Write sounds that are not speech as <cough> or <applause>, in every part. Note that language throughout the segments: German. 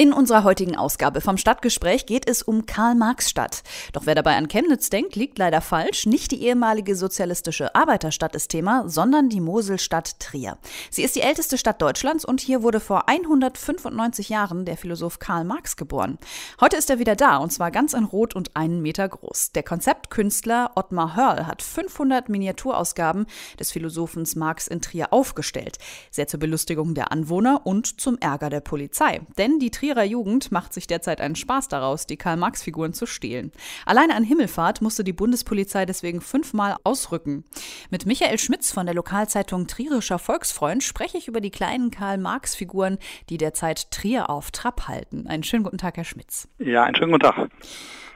In unserer heutigen Ausgabe vom Stadtgespräch geht es um Karl-Marx-Stadt. Doch wer dabei an Chemnitz denkt, liegt leider falsch. Nicht die ehemalige sozialistische Arbeiterstadt ist Thema, sondern die Moselstadt Trier. Sie ist die älteste Stadt Deutschlands und hier wurde vor 195 Jahren der Philosoph Karl Marx geboren. Heute ist er wieder da und zwar ganz in Rot und einen Meter groß. Der Konzeptkünstler Ottmar Hörl hat 500 Miniaturausgaben des Philosophens Marx in Trier aufgestellt. Sehr zur Belustigung der Anwohner und zum Ärger der Polizei. Denn die Trier ihrer Jugend macht sich derzeit einen Spaß daraus, die Karl-Marx-Figuren zu stehlen. Alleine an Himmelfahrt musste die Bundespolizei deswegen fünfmal ausrücken. Mit Michael Schmitz von der Lokalzeitung Trierischer Volksfreund spreche ich über die kleinen Karl-Marx-Figuren, die derzeit Trier auf Trab halten. Einen schönen guten Tag, Herr Schmitz. Ja, einen schönen guten Tag.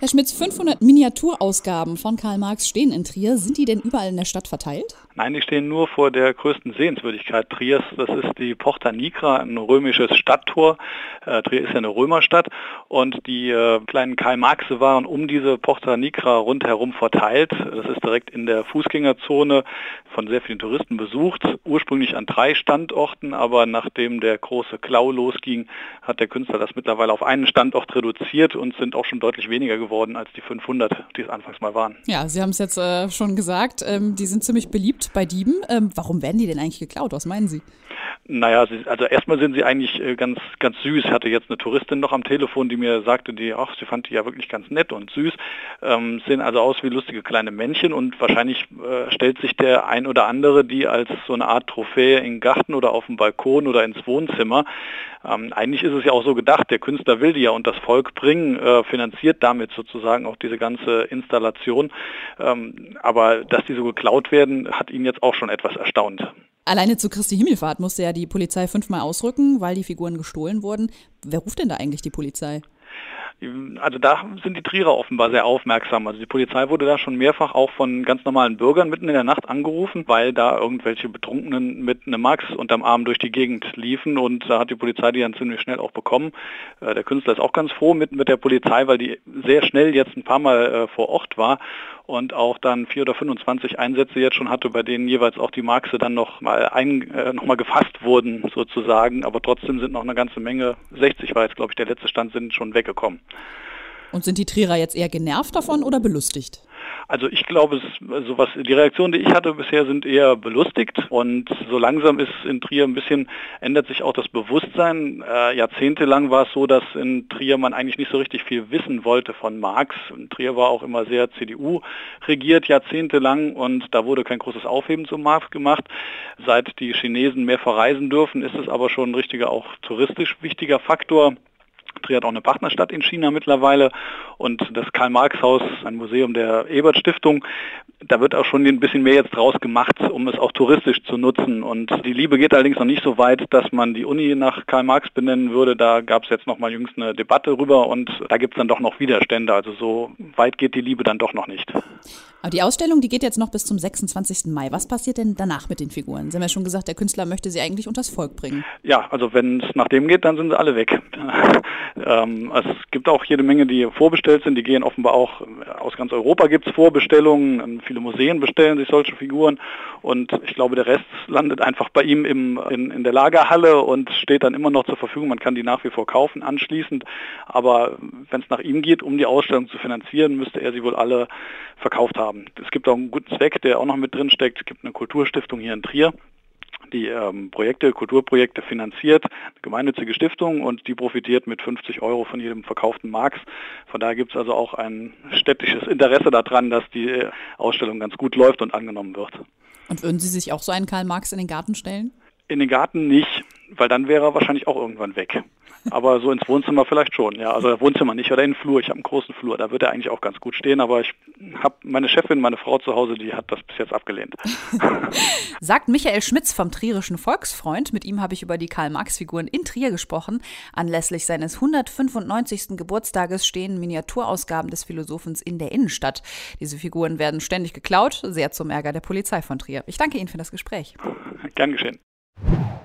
Herr Schmitz, 500 Miniaturausgaben von Karl Marx stehen in Trier. Sind die denn überall in der Stadt verteilt? Nein, die stehen nur vor der größten Sehenswürdigkeit Triers. Das ist die Porta Nigra, ein römisches Stadttor. Äh, Trier ist ja eine Römerstadt und die äh, kleinen Karl Marxe waren um diese Porta Nigra rundherum verteilt. Das ist direkt in der Fußgängerzone von sehr vielen Touristen besucht. Ursprünglich an drei Standorten, aber nachdem der große Klau losging, hat der Künstler das mittlerweile auf einen Standort reduziert und sind auch schon deutlich weniger geworden als die 500, die es anfangs mal waren. Ja, Sie haben es jetzt äh, schon gesagt, ähm, die sind ziemlich beliebt bei Dieben. Ähm, warum werden die denn eigentlich geklaut? Was meinen Sie? Naja, also erstmal sind sie eigentlich äh, ganz, ganz süß. Ich hatte jetzt eine Touristin noch am Telefon, die mir sagte, die, ach, sie fand die ja wirklich ganz nett und süß. Ähm, sehen also aus wie lustige kleine Männchen und wahrscheinlich äh, stellt sich der ein oder andere die als so eine Art Trophäe in den Garten oder auf dem Balkon oder ins Wohnzimmer. Ähm, eigentlich ist es ja auch so gedacht, der Künstler will die ja und das Volk bringen, äh, finanziert damit sozusagen auch diese ganze Installation. Ähm, aber dass die so geklaut werden, hat ihn jetzt auch schon etwas erstaunt. Alleine zu Christi Himmelfahrt musste ja die Polizei fünfmal ausrücken, weil die Figuren gestohlen wurden. Wer ruft denn da eigentlich die Polizei? Also da sind die Trierer offenbar sehr aufmerksam. Also die Polizei wurde da schon mehrfach auch von ganz normalen Bürgern mitten in der Nacht angerufen, weil da irgendwelche Betrunkenen mit einem Max unterm Arm durch die Gegend liefen und da hat die Polizei die dann ziemlich schnell auch bekommen. Äh, der Künstler ist auch ganz froh mit, mit der Polizei, weil die sehr schnell jetzt ein paar Mal äh, vor Ort war und auch dann vier oder 25 Einsätze jetzt schon hatte, bei denen jeweils auch die Marxe dann noch mal, ein, äh, noch gefasst wurden sozusagen, aber trotzdem sind noch eine ganze Menge, 60 war jetzt glaube ich der letzte Stand, sind schon weggekommen. Und sind die Trierer jetzt eher genervt davon oder belustigt? Also ich glaube, so was, die Reaktionen, die ich hatte bisher, sind eher belustigt und so langsam ist in Trier ein bisschen, ändert sich auch das Bewusstsein. Äh, jahrzehntelang war es so, dass in Trier man eigentlich nicht so richtig viel wissen wollte von Marx. In Trier war auch immer sehr CDU regiert jahrzehntelang und da wurde kein großes Aufheben zum Marx gemacht. Seit die Chinesen mehr verreisen dürfen, ist es aber schon ein richtiger, auch touristisch wichtiger Faktor. Trier hat auch eine Partnerstadt in China mittlerweile und das Karl-Marx-Haus, ein Museum der Ebert-Stiftung, da wird auch schon ein bisschen mehr jetzt draus gemacht, um es auch touristisch zu nutzen. Und die Liebe geht allerdings noch nicht so weit, dass man die Uni nach Karl Marx benennen würde. Da gab es jetzt noch mal jüngst eine Debatte rüber und da gibt es dann doch noch Widerstände. Also so weit geht die Liebe dann doch noch nicht. Aber die Ausstellung, die geht jetzt noch bis zum 26. Mai. Was passiert denn danach mit den Figuren? Sie haben ja schon gesagt, der Künstler möchte sie eigentlich unters Volk bringen. Ja, also wenn es nach dem geht, dann sind sie alle weg. Ähm, es gibt auch jede Menge, die vorbestellt sind. Die gehen offenbar auch aus ganz Europa gibt es Vorbestellungen. Viele Museen bestellen sich solche Figuren und ich glaube, der Rest landet einfach bei ihm im, in, in der Lagerhalle und steht dann immer noch zur Verfügung. Man kann die nach wie vor kaufen anschließend. Aber wenn es nach ihm geht, um die Ausstellung zu finanzieren, müsste er sie wohl alle verkauft haben haben. Es gibt auch einen guten Zweck, der auch noch mit drin steckt. Es gibt eine Kulturstiftung hier in Trier, die ähm, Projekte, Kulturprojekte finanziert, eine gemeinnützige Stiftung und die profitiert mit 50 Euro von jedem verkauften Marx. Von daher gibt es also auch ein städtisches Interesse daran, dass die Ausstellung ganz gut läuft und angenommen wird. Und würden Sie sich auch so einen Karl Marx in den Garten stellen? In den Garten nicht, weil dann wäre er wahrscheinlich auch irgendwann weg. Aber so ins Wohnzimmer vielleicht schon, ja. Also Wohnzimmer nicht oder in den Flur. Ich habe einen großen Flur, da wird er eigentlich auch ganz gut stehen. Aber ich habe meine Chefin, meine Frau zu Hause, die hat das bis jetzt abgelehnt. <laughs> Sagt Michael Schmitz vom Trierischen Volksfreund. Mit ihm habe ich über die Karl-Marx-Figuren in Trier gesprochen. Anlässlich seines 195. Geburtstages stehen Miniaturausgaben des Philosophens in der Innenstadt. Diese Figuren werden ständig geklaut, sehr zum Ärger der Polizei von Trier. Ich danke Ihnen für das Gespräch. Gern geschehen.